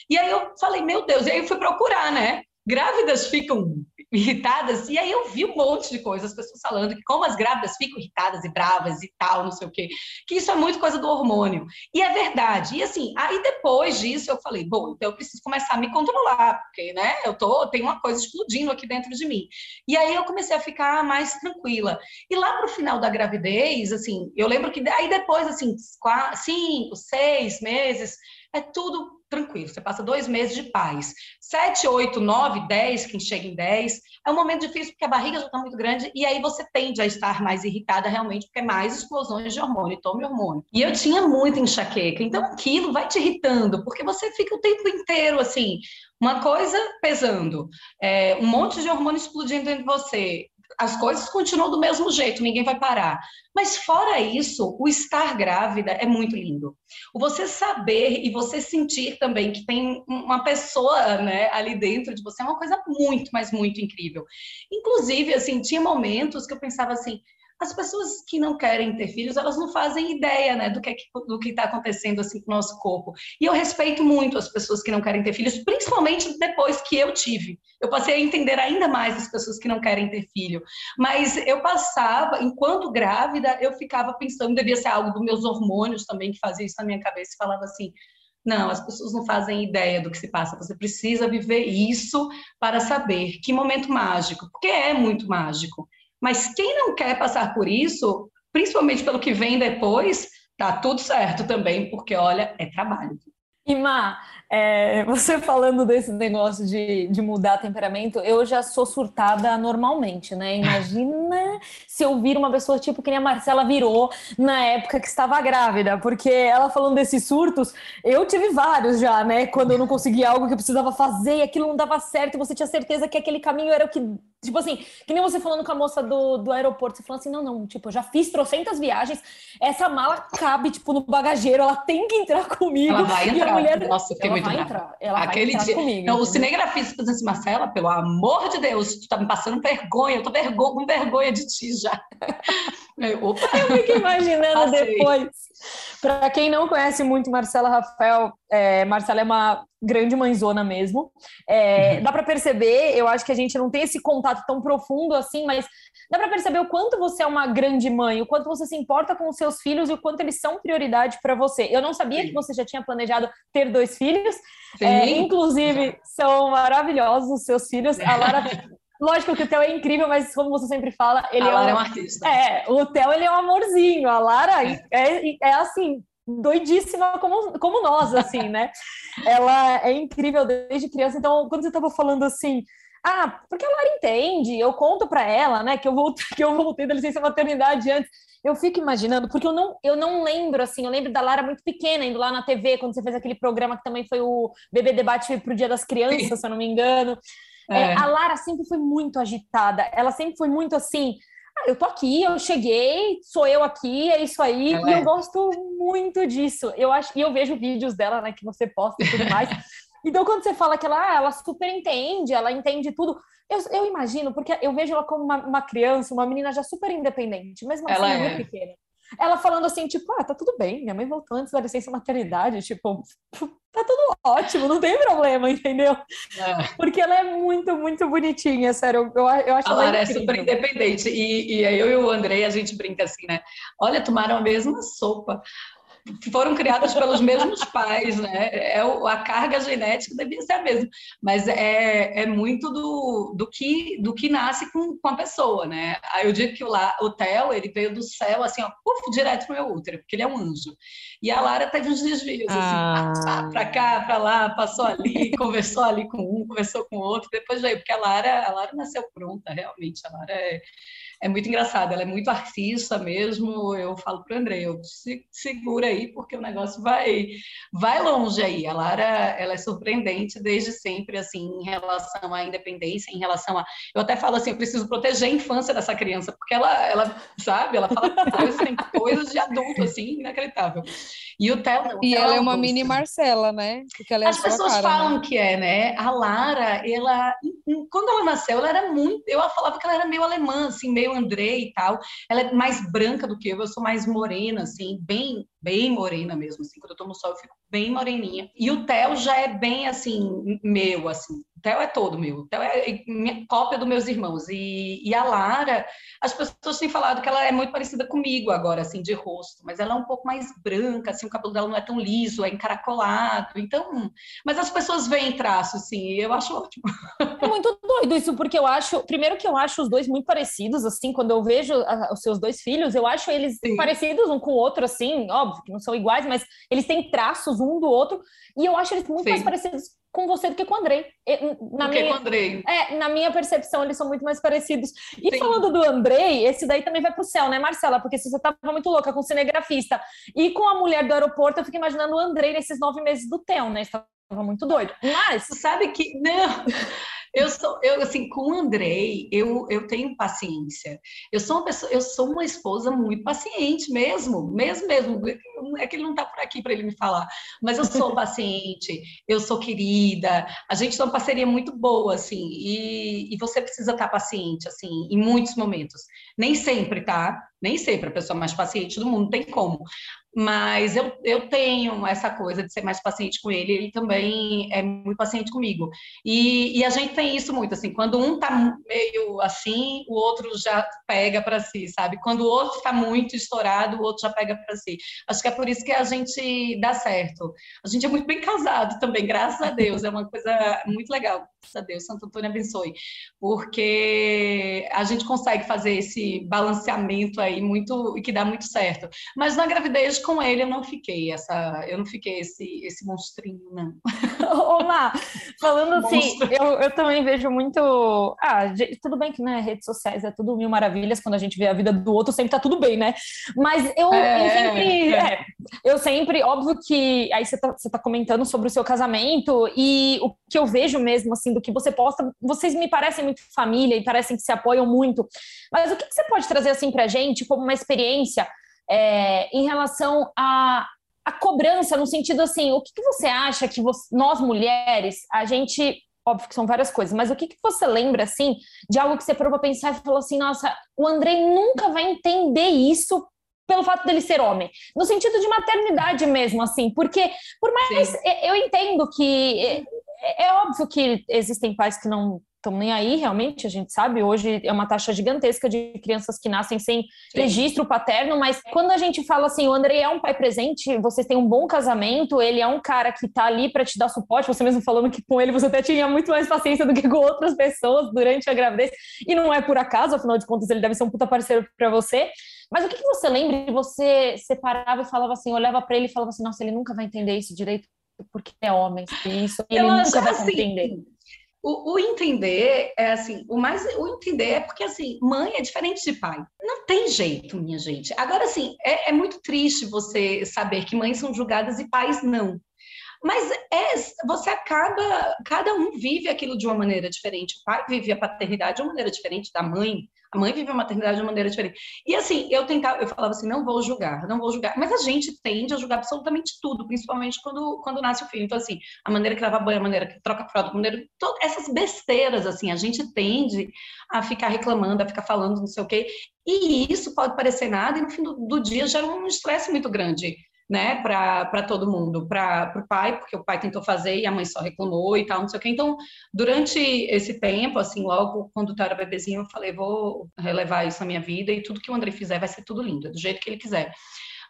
E aí eu falei, meu Deus, e aí eu fui procurar, né? Grávidas ficam irritadas, e aí eu vi um monte de coisas, as pessoas falando que como as grávidas ficam irritadas e bravas e tal, não sei o quê, que isso é muito coisa do hormônio. E é verdade. E assim, aí depois disso eu falei, bom, então eu preciso começar a me controlar, porque, né, eu tô, tem uma coisa explodindo aqui dentro de mim. E aí eu comecei a ficar mais tranquila. E lá pro final da gravidez, assim, eu lembro que aí depois, assim, quatro, cinco, seis meses, é tudo tranquilo. Você passa dois meses de paz. Sete, oito, nove, dez, quem chega em dez, é um momento difícil porque a barriga já está muito grande e aí você tende a estar mais irritada realmente porque é mais explosões de hormônio, tome hormônio. E eu tinha muita enxaqueca, então aquilo vai te irritando porque você fica o tempo inteiro assim, uma coisa pesando, é, um monte de hormônio explodindo dentro de você, as coisas continuam do mesmo jeito, ninguém vai parar. Mas fora isso, o estar grávida é muito lindo. O você saber e você sentir também que tem uma pessoa, né, ali dentro de você é uma coisa muito, mas muito incrível. Inclusive, assim, tinha momentos que eu pensava assim, as pessoas que não querem ter filhos, elas não fazem ideia, né, do que é que está acontecendo assim com o nosso corpo. E eu respeito muito as pessoas que não querem ter filhos, principalmente depois que eu tive. Eu passei a entender ainda mais as pessoas que não querem ter filho. Mas eu passava, enquanto grávida, eu ficava pensando, devia ser algo dos meus hormônios também que fazia isso na minha cabeça e falava assim: não, as pessoas não fazem ideia do que se passa. Você precisa viver isso para saber que momento mágico, porque é muito mágico. Mas quem não quer passar por isso, principalmente pelo que vem depois, tá tudo certo também, porque olha, é trabalho. Má, é, [LAUGHS] você falando desse negócio de, de mudar temperamento, eu já sou surtada normalmente, né? Imagina se eu vir uma pessoa tipo que nem a Marcela virou na época que estava grávida, porque ela falando desses surtos, eu tive vários já, né? Quando eu não conseguia algo que eu precisava fazer e aquilo não dava certo, e você tinha certeza que aquele caminho era o que. Tipo assim, que nem você falando com a moça do, do aeroporto, você falando assim: não, não, tipo, eu já fiz trocentas viagens, essa mala cabe, tipo, no bagageiro, ela tem que entrar [LAUGHS] comigo. Ela vai entrar. Mulher, Nossa, ela muito vai entrar. Ela Aquele vai entrar dia. comigo. Não, o cinegrafista falou assim, Marcela, pelo amor de Deus, tu tá me passando vergonha, eu tô vergo- com vergonha de ti já. [LAUGHS] Eu, Opa, Eu fico imaginando Passei. depois. Para quem não conhece muito Marcela Rafael, é, Marcela é uma grande mãezona mesmo. É, dá para perceber, eu acho que a gente não tem esse contato tão profundo assim, mas dá para perceber o quanto você é uma grande mãe, o quanto você se importa com os seus filhos e o quanto eles são prioridade para você. Eu não sabia Sim. que você já tinha planejado ter dois filhos, é, inclusive, são maravilhosos os seus filhos. A Lara, [LAUGHS] lógico que o Theo é incrível, mas como você sempre fala, ele a é, Lara um- é um artista. é, o Theo, ele é um amorzinho. A Lara é, é assim, doidíssima como, como nós, assim, né? Ela é incrível desde criança. Então, quando você estava falando assim, ah, porque a Lara entende, eu conto para ela, né, que eu voltei, [LAUGHS] que eu voltei da licença maternidade antes. Eu fico imaginando, porque eu não, eu não lembro, assim, eu lembro da Lara muito pequena, indo lá na TV, quando você fez aquele programa que também foi o Bebê Debate pro Dia das Crianças, se eu não me engano. É, É. a Lara sempre foi muito agitada, ela sempre foi muito assim. "Ah, eu tô aqui, eu cheguei, sou eu aqui, é isso aí, Ela e é. eu gosto muito disso. Eu acho, e eu vejo vídeos dela, né, que você posta e tudo mais. [LAUGHS] Então, quando você fala que ela, ah, ela super entende, ela entende tudo, eu, eu imagino, porque eu vejo ela como uma, uma criança, uma menina já super independente, mesmo assim, Ela é. muito pequena. Ela falando assim, tipo, ah, tá tudo bem, minha mãe voltou antes da licença maternidade, tipo, tá tudo ótimo, não tem problema, entendeu? É. Porque ela é muito, muito bonitinha, sério. Eu, eu acho A ela Lara é super independente. E, e eu e o Andrei, a gente brinca assim, né? Olha, tomaram a mesma sopa. Foram criadas pelos mesmos pais, né? É, a carga genética devia ser a mesma. Mas é, é muito do, do, que, do que nasce com, com a pessoa, né? Aí eu digo que o, La, o Theo, ele veio do céu, assim, ó, puf, direto pro meu útero, porque ele é um anjo. E a Lara teve uns desvios, assim, Ah. pá, pra cá, pra lá, passou ali, [LAUGHS] conversou ali com um, conversou com o outro, depois veio, porque a Lara, a Lara nasceu pronta, realmente, a Lara é, é muito engraçado, ela é muito artista mesmo. Eu falo para o André, eu se, segura aí, porque o negócio vai, vai longe aí. A Lara, ela é surpreendente desde sempre, assim, em relação à independência, em relação a. Eu até falo assim, eu preciso proteger a infância dessa criança, porque ela, ela sabe, ela fala coisas, tem coisas de adulto, assim, inacreditável. E o Theo não. E ela é uma mini Marcela, né? Porque ela é As pessoas cara, né? falam né? que é, né? A Lara, ela, quando ela nasceu, ela era muito. Eu falava que ela era meio alemã, assim, meio André e tal. Ela é mais branca do que eu, eu sou mais morena, assim, bem, bem morena mesmo, assim. Quando eu tomo sol, eu fico bem moreninha. E o Theo já é bem, assim, meu, assim. Theo é todo meu. O Theo é minha cópia dos meus irmãos. E, e a Lara, as pessoas têm falado que ela é muito parecida comigo agora, assim, de rosto, mas ela é um pouco mais branca, assim, o cabelo dela não é tão liso, é encaracolado. Então, mas as pessoas veem traços, assim, e eu acho ótimo. [LAUGHS] É muito doido isso, porque eu acho, primeiro que eu acho os dois muito parecidos, assim, quando eu vejo a, os seus dois filhos, eu acho eles Sim. parecidos um com o outro, assim, óbvio que não são iguais, mas eles têm traços um do outro, e eu acho eles muito Sim. mais parecidos com você do que com o Andrei. Na do minha, com o Andrei. É, na minha percepção, eles são muito mais parecidos. E Sim. falando do Andrei, esse daí também vai pro céu, né, Marcela? Porque se você tava muito louca com o cinegrafista e com a mulher do aeroporto, eu fico imaginando o Andrei nesses nove meses do Theo, né? Estava muito doido. Mas. Sabe que. Não. Eu sou, eu assim, com o Andrei, eu, eu tenho paciência. Eu sou uma pessoa, eu sou uma esposa muito paciente mesmo, mesmo mesmo. É que ele não está por aqui para ele me falar, mas eu sou paciente, eu sou querida. A gente tem uma parceria muito boa, assim, e, e você precisa estar tá paciente, assim, em muitos momentos. Nem sempre, tá? Nem sempre a pessoa mais paciente do mundo tem como. Mas eu, eu tenho essa coisa de ser mais paciente com ele, ele também é muito paciente comigo. E, e a gente tem isso muito, assim, quando um tá meio assim, o outro já pega para si, sabe? Quando o outro está muito estourado, o outro já pega para si. Acho que é por isso que a gente dá certo. A gente é muito bem casado também, graças a Deus, é uma coisa muito legal. Graças a Deus, Santo Antônio abençoe. Porque a gente consegue fazer esse balanceamento aí muito, que dá muito certo. Mas na gravidez com ele eu não fiquei essa, eu não fiquei esse, esse monstrinho, não. [LAUGHS] Ô, Má, falando assim, eu, eu também vejo muito. Ah, tudo bem que, né, redes sociais é tudo mil maravilhas, quando a gente vê a vida do outro, sempre tá tudo bem, né? Mas eu, é, eu sempre. É. É, eu sempre, óbvio que. Aí você tá, você tá comentando sobre o seu casamento, e o que eu vejo mesmo, assim, do que você posta, vocês me parecem muito família e parecem que se apoiam muito. Mas o que, que você pode trazer, assim, pra gente, como uma experiência? é, em relação a, a cobrança, no sentido assim, o que, que você acha que você, nós mulheres, a gente óbvio que são várias coisas, mas o que, que você lembra, assim, de algo que você parou para pensar e falou assim, nossa, o Andrei nunca vai entender isso pelo fato dele ser homem, no sentido de maternidade mesmo, assim, porque por mais Sim. eu entendo que é, é, óbvio que existem pais que não estão nem aí, realmente, a gente sabe. Hoje é uma taxa gigantesca de crianças que nascem sem Sim. registro paterno, mas quando a gente fala assim, o André é um pai presente, vocês têm um bom casamento, ele é um cara que está ali para te dar suporte. Você mesmo falando que com ele você até tinha muito mais paciência do que com outras pessoas durante a gravidez, e não é por acaso, afinal de contas, ele deve ser um puta parceiro para você. Mas o que, que você lembra de você separava e falava assim, olhava para ele e falava assim, nossa, ele nunca vai entender isso direito porque é homem, isso, ele nunca vai assim, compreender. O, o, entender é assim, o mais o entender é porque assim, mãe é diferente de pai. Não tem jeito, minha gente. Agora assim, é, é muito triste você saber que mães são julgadas e pais não. Mas é, você acaba, cada um vive aquilo de uma maneira diferente. O pai vive a paternidade de uma maneira diferente da mãe. A mãe vive a maternidade de uma maneira diferente. E assim, eu tentava, eu falava assim, não vou julgar, não vou julgar. Mas a gente tende a julgar absolutamente tudo, principalmente quando, quando nasce o filho. Então, assim, a maneira que lava banho, a maneira que troca fralda, a maneira. Todas essas besteiras, assim, a gente tende a ficar reclamando, a ficar falando não sei o quê. E isso pode parecer nada, e no fim do, do dia gera um estresse muito grande né, para todo mundo, para o pai, porque o pai tentou fazer e a mãe só reclamou e tal, não sei o quê. Então, durante esse tempo, assim, logo quando eu era bebezinho, eu falei, vou relevar isso na minha vida e tudo que o André fizer vai ser tudo lindo, do jeito que ele quiser.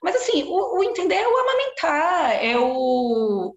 Mas, assim, o, o entender é o amamentar, é o,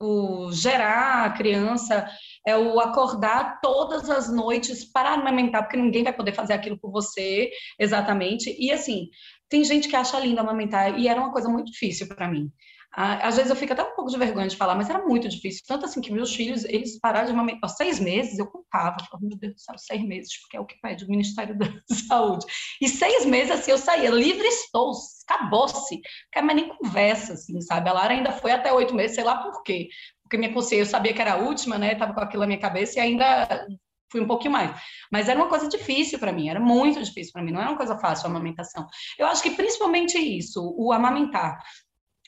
o, gerar a criança, é o acordar todas as noites para amamentar, porque ninguém vai poder fazer aquilo por você exatamente. E assim, tem gente que acha lindo amamentar e era uma coisa muito difícil para mim. Às vezes eu fico até um pouco de vergonha de falar, mas era muito difícil. Tanto assim que meus filhos, eles pararam de amamentar. Aos seis meses, eu contava. Falava, meu Deus do céu, seis meses, porque é o que pede o Ministério da [LAUGHS] Saúde. E seis meses, assim, eu saía livre estou, acabou-se. Não quero mais nem conversa, assim, sabe? A Lara ainda foi até oito meses, sei lá por quê. Porque minha consciência, eu sabia que era a última, né? Tava com aquilo na minha cabeça e ainda fui um pouquinho mais. Mas era uma coisa difícil para mim, era muito difícil para mim, não era uma coisa fácil a amamentação. Eu acho que principalmente isso, o amamentar.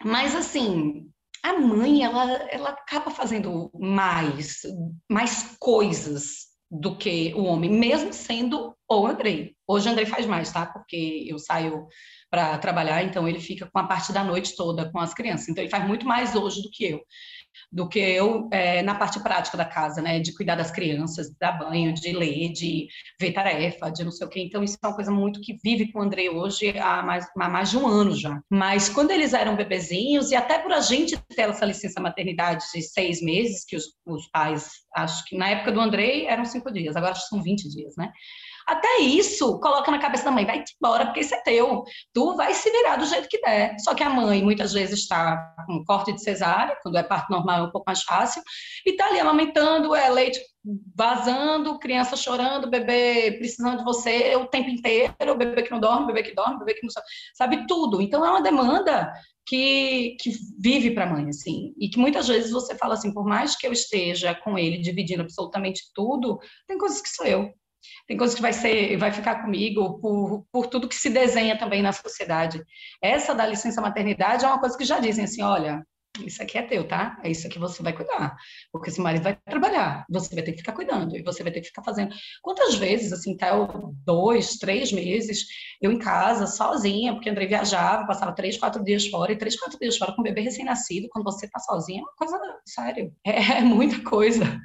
Mas assim, a mãe, ela, ela acaba fazendo mais, mais coisas do que o homem, mesmo sendo o Andrei. Hoje o Andrei faz mais, tá? Porque eu saio para trabalhar, então ele fica com a parte da noite toda com as crianças. Então ele faz muito mais hoje do que eu do que eu é, na parte prática da casa, né? De cuidar das crianças, dar banho, de ler, de ver tarefa, de não sei o quê. Então, isso é uma coisa muito que vive com o André hoje há mais, há mais de um ano já. Mas quando eles eram bebezinhos, e até por a gente ter essa licença maternidade de seis meses, que os, os pais, acho que na época do Andrei eram cinco dias, agora são 20 dias, né? Até isso, coloca na cabeça da mãe, vai-te embora, porque isso é teu. Tu vai se virar do jeito que der. Só que a mãe, muitas vezes, está com corte de cesárea, quando é parto normal é um pouco mais fácil, e está ali amamentando, é leite vazando, criança chorando, bebê precisando de você o tempo inteiro, bebê que não dorme, bebê que dorme, bebê que não sabe tudo. Então é uma demanda que, que vive para a mãe, assim, e que muitas vezes você fala assim, por mais que eu esteja com ele dividindo absolutamente tudo, tem coisas que sou eu. Tem coisas que vai ser, vai ficar comigo por, por tudo que se desenha também na sociedade. Essa da licença maternidade é uma coisa que já dizem assim, olha, isso aqui é teu, tá? É isso que você vai cuidar. Porque esse marido vai trabalhar, você vai ter que ficar cuidando, e você vai ter que ficar fazendo. Quantas vezes, assim, até dois, três meses, eu em casa, sozinha, porque André viajava, passava três, quatro dias fora, e três, quatro dias fora com um bebê recém-nascido, quando você tá sozinha, é uma coisa, sério, [LAUGHS] é, é, muita coisa.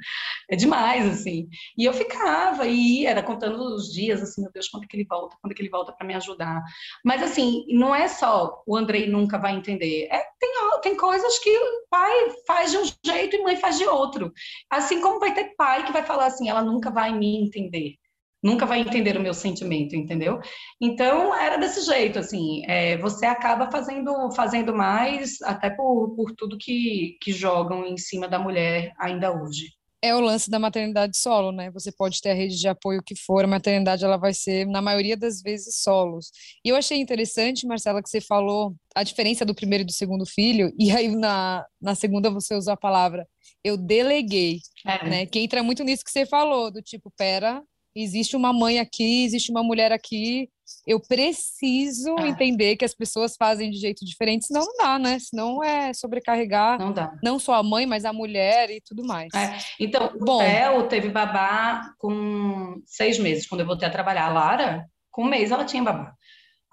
É demais, assim. E eu ficava, e era contando os dias, assim, meu Deus, quando é que ele volta, quando é que ele volta para me ajudar. Mas, assim, não é só o Andrei nunca vai entender, é, tem, tem coisas que pai faz de um jeito e mãe faz de outro. Assim como vai ter pai que vai falar assim, ela nunca vai me entender, nunca vai entender o meu sentimento, entendeu? Então era desse jeito, assim, é, você acaba fazendo, fazendo mais, até por, por tudo que, que jogam em cima da mulher ainda hoje é o lance da maternidade solo, né? Você pode ter a rede de apoio que for, a maternidade ela vai ser, na maioria das vezes, solos. E eu achei interessante, Marcela, que você falou a diferença do primeiro e do segundo filho, [LAUGHS] e aí na, na segunda você usou a palavra eu deleguei, é. né? Que entra muito nisso que você falou, do tipo, pera, existe uma mãe aqui, existe uma mulher aqui, eu preciso ah. entender que as pessoas fazem de jeito diferente, senão não dá, né? Senão é sobrecarregar não, dá. não só a mãe, mas a mulher e tudo mais. É. Então, Bom, o Theo teve babá com seis meses, quando eu voltei a trabalhar. A Lara, com um mês, ela tinha babá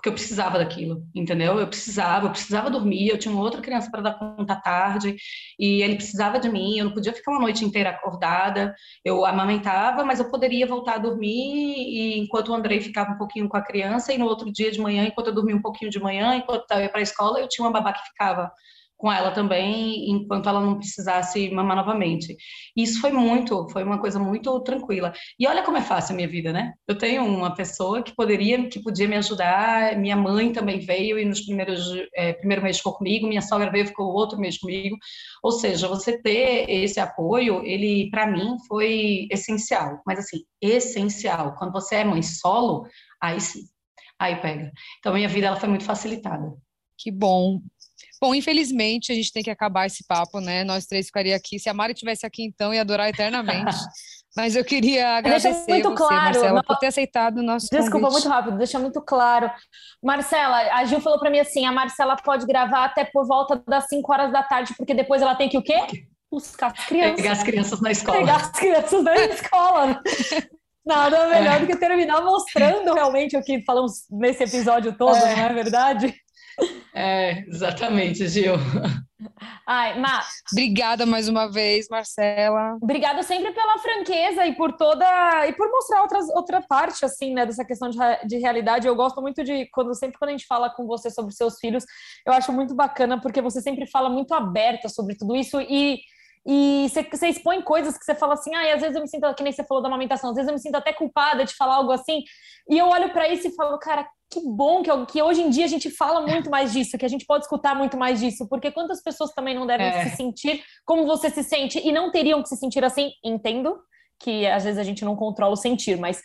porque eu precisava daquilo, entendeu? Eu precisava, eu precisava dormir, eu tinha outra criança para dar conta à tarde, e ele precisava de mim, eu não podia ficar uma noite inteira acordada, eu amamentava, mas eu poderia voltar a dormir, e enquanto o Andrei ficava um pouquinho com a criança, e no outro dia de manhã, enquanto eu dormia um pouquinho de manhã, enquanto eu ia para a escola, eu tinha uma babá que ficava com ela também, enquanto ela não precisasse mamar novamente. Isso foi muito, foi uma coisa muito tranquila. E olha como é fácil a minha vida, né? Eu tenho uma pessoa que poderia, que podia me ajudar, minha mãe também veio e nos primeiros, é, primeiro mês ficou comigo, minha sogra veio ficou outro mês comigo. Ou seja, você ter esse apoio, ele, para mim, foi essencial. Mas assim, essencial. Quando você é mãe solo, aí sim, aí pega. Então, minha vida, ela foi muito facilitada. Que bom. Bom, infelizmente a gente tem que acabar esse papo, né? Nós três ficaria aqui. Se a Mari tivesse aqui, então, ia adorar eternamente. [LAUGHS] Mas eu queria agradecer deixa muito você, claro, Marcela, não... por ter aceitado o nosso Desculpa, convite. muito rápido, deixa muito claro. Marcela, a Gil falou para mim assim, a Marcela pode gravar até por volta das 5 horas da tarde, porque depois ela tem que o quê? Buscar as crianças. Pegar as crianças na escola. Pegar as crianças na [LAUGHS] escola. Nada melhor é. do que terminar mostrando realmente o que falamos nesse episódio todo, é. não é verdade? [LAUGHS] É, exatamente, Gil. Ai, Mar... Obrigada mais uma vez, Marcela. Obrigada sempre pela franqueza e por toda e por mostrar outras, outra parte assim, né, dessa questão de, de realidade. Eu gosto muito de quando sempre quando a gente fala com você sobre seus filhos, eu acho muito bacana porque você sempre fala muito aberta sobre tudo isso e e você expõe coisas que você fala assim, ah, e às vezes eu me sinto, que nem você falou da amamentação, às vezes eu me sinto até culpada de falar algo assim, e eu olho para isso e falo, cara, que bom que, que hoje em dia a gente fala muito mais disso, que a gente pode escutar muito mais disso, porque quantas pessoas também não devem é. se sentir como você se sente e não teriam que se sentir assim, entendo que às vezes a gente não controla o sentir, mas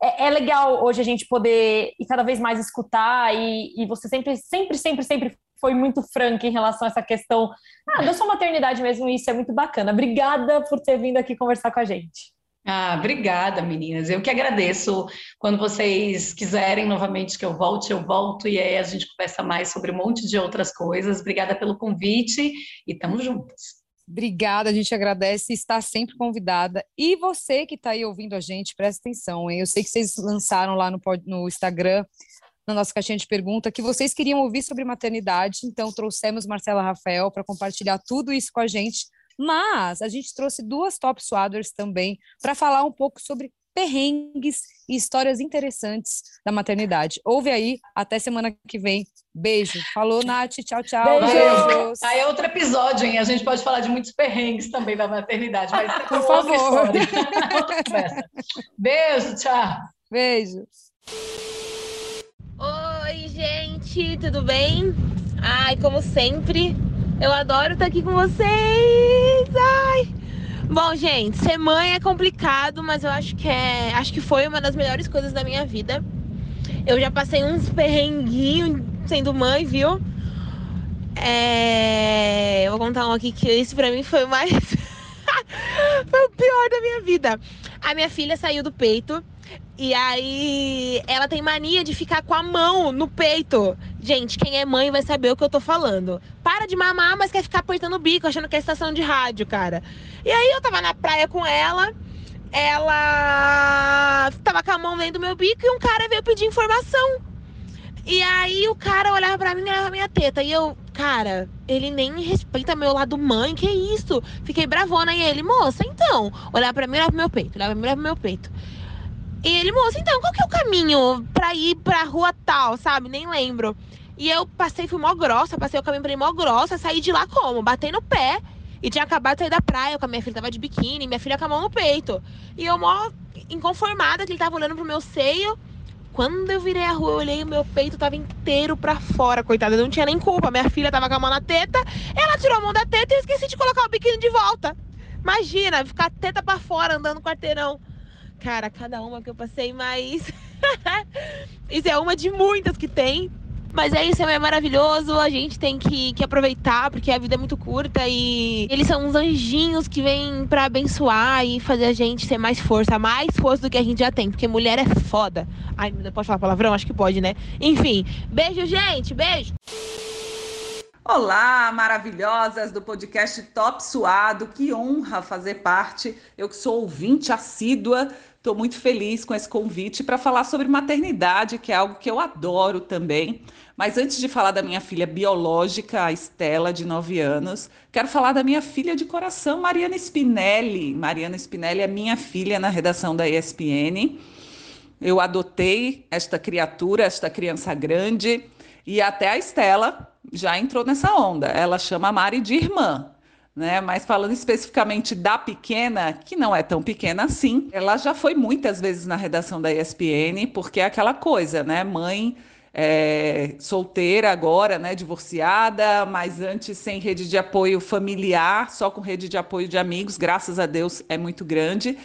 é, é legal hoje a gente poder e cada vez mais escutar e, e você sempre, sempre, sempre, sempre foi muito franca em relação a essa questão ah, da sua maternidade mesmo, e isso é muito bacana. Obrigada por ter vindo aqui conversar com a gente. Ah, obrigada, meninas. Eu que agradeço. Quando vocês quiserem novamente que eu volte, eu volto e aí a gente conversa mais sobre um monte de outras coisas. Obrigada pelo convite e estamos juntas. Obrigada, a gente agradece está sempre convidada. E você que está aí ouvindo a gente, presta atenção, hein? Eu sei que vocês lançaram lá no, no Instagram na nossa caixinha de pergunta que vocês queriam ouvir sobre maternidade, então trouxemos Marcela Rafael para compartilhar tudo isso com a gente. Mas a gente trouxe duas top swaders também para falar um pouco sobre perrengues e histórias interessantes da maternidade. Ouve aí, até semana que vem. Beijo. Falou, Nath. Tchau, tchau. Beijos. Aí é outro episódio, hein? A gente pode falar de muitos perrengues também da maternidade, mas [LAUGHS] por favor. [LAUGHS] Beijo, tchau. Beijo. Gente, tudo bem? Ai, como sempre, eu adoro estar aqui com vocês. Ai. Bom, gente, ser mãe é complicado, mas eu acho que é, acho que foi uma das melhores coisas da minha vida. Eu já passei uns perrenguinhos sendo mãe, viu? É... Eu vou contar um aqui que isso pra mim foi mais [LAUGHS] foi o pior da minha vida. A minha filha saiu do peito e aí ela tem mania de ficar com a mão no peito. Gente, quem é mãe vai saber o que eu tô falando. Para de mamar, mas quer ficar apertando o bico, achando que é estação de rádio, cara. E aí eu tava na praia com ela, ela tava com a mão dentro do meu bico e um cara veio pedir informação. E aí o cara olhava pra mim e olhava minha teta. E eu, cara, ele nem respeita meu lado mãe, que isso? Fiquei bravona. E ele, moça, então, olhava pra mim e olhava pro meu peito, olhava pra mim e olhava pro meu peito. E ele, moça, então, qual que é o caminho pra ir pra rua tal, sabe? Nem lembro. E eu passei, fui mó grossa, passei o caminho pra ir mó grossa, saí de lá como? Batei no pé. E tinha acabado de sair da praia, com a minha filha tava de biquíni, minha filha com a mão no peito. E eu mó inconformada que ele tava olhando pro meu seio. Quando eu virei a rua, eu olhei o meu peito tava inteiro pra fora, coitada. Eu não tinha nem culpa. Minha filha tava com a mão na teta, ela tirou a mão da teta e eu esqueci de colocar o biquíni de volta. Imagina, ficar teta pra fora andando no quarteirão. Cara, cada uma que eu passei, mas. [LAUGHS] isso é uma de muitas que tem. Mas é isso, é maravilhoso. A gente tem que, que aproveitar, porque a vida é muito curta e eles são uns anjinhos que vêm para abençoar e fazer a gente ter mais força, mais força do que a gente já tem, porque mulher é foda. Ai, pode falar palavrão? Acho que pode, né? Enfim, beijo, gente, beijo. Olá, maravilhosas do podcast Top Suado, que honra fazer parte. Eu que sou ouvinte assídua, estou muito feliz com esse convite para falar sobre maternidade, que é algo que eu adoro também. Mas antes de falar da minha filha biológica, a Estela, de 9 anos, quero falar da minha filha de coração, Mariana Spinelli. Mariana Spinelli é minha filha na redação da ESPN. Eu adotei esta criatura, esta criança grande, e até a Estela já entrou nessa onda. Ela chama a Mari de irmã. Né? Mas falando especificamente da pequena, que não é tão pequena assim, ela já foi muitas vezes na redação da ESPN, porque é aquela coisa, né? Mãe é, solteira agora, né? Divorciada, mas antes sem rede de apoio familiar, só com rede de apoio de amigos, graças a Deus é muito grande.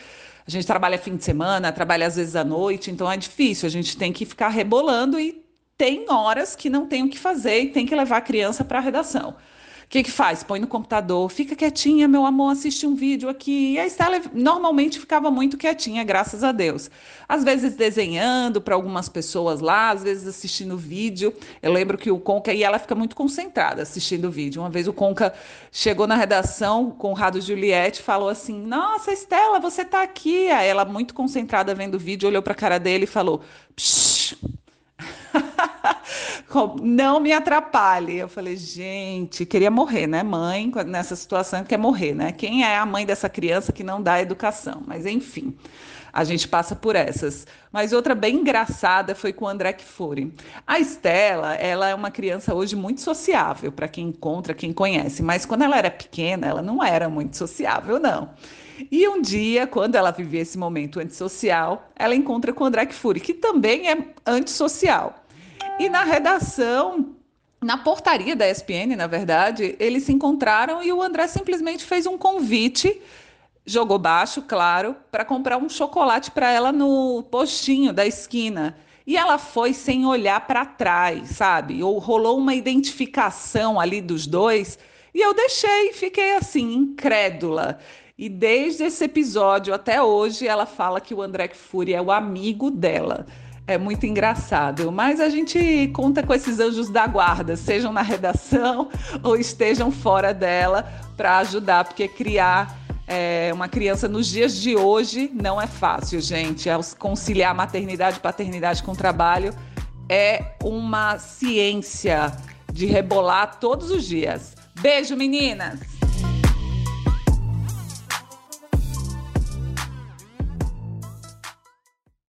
A gente trabalha fim de semana, trabalha às vezes à noite, então é difícil, a gente tem que ficar rebolando e tem horas que não tem o que fazer e tem que levar a criança para a redação. O que, que faz? Põe no computador, fica quietinha, meu amor, assiste um vídeo aqui. E a Estela normalmente ficava muito quietinha, graças a Deus. Às vezes desenhando para algumas pessoas lá, às vezes assistindo vídeo. Eu lembro que o Conca, e ela fica muito concentrada assistindo o vídeo. Uma vez o Conca chegou na redação, com o Rado Juliette, falou assim: Nossa, Estela, você está aqui. Aí ela, muito concentrada vendo o vídeo, olhou para a cara dele e falou: Psh, [LAUGHS] não me atrapalhe. Eu falei, gente, queria morrer, né? Mãe, nessa situação, quer morrer, né? Quem é a mãe dessa criança que não dá educação? Mas enfim, a gente passa por essas. Mas outra bem engraçada foi com o André Kfouri. A Estela, ela é uma criança hoje muito sociável, para quem encontra, quem conhece. Mas quando ela era pequena, ela não era muito sociável, não. E um dia, quando ela vivia esse momento antissocial, ela encontra com o André Kfouri, que também é antissocial. E na redação, na portaria da ESPN, na verdade, eles se encontraram e o André simplesmente fez um convite, jogou baixo, claro, para comprar um chocolate para ela no postinho da esquina. E ela foi sem olhar para trás, sabe? Ou rolou uma identificação ali dos dois. E eu deixei, fiquei assim, incrédula. E desde esse episódio até hoje, ela fala que o André Fury é o amigo dela. É muito engraçado, mas a gente conta com esses anjos da guarda, sejam na redação [LAUGHS] ou estejam fora dela, para ajudar, porque criar é, uma criança nos dias de hoje não é fácil, gente. É conciliar maternidade e paternidade com trabalho é uma ciência de rebolar todos os dias. Beijo, meninas!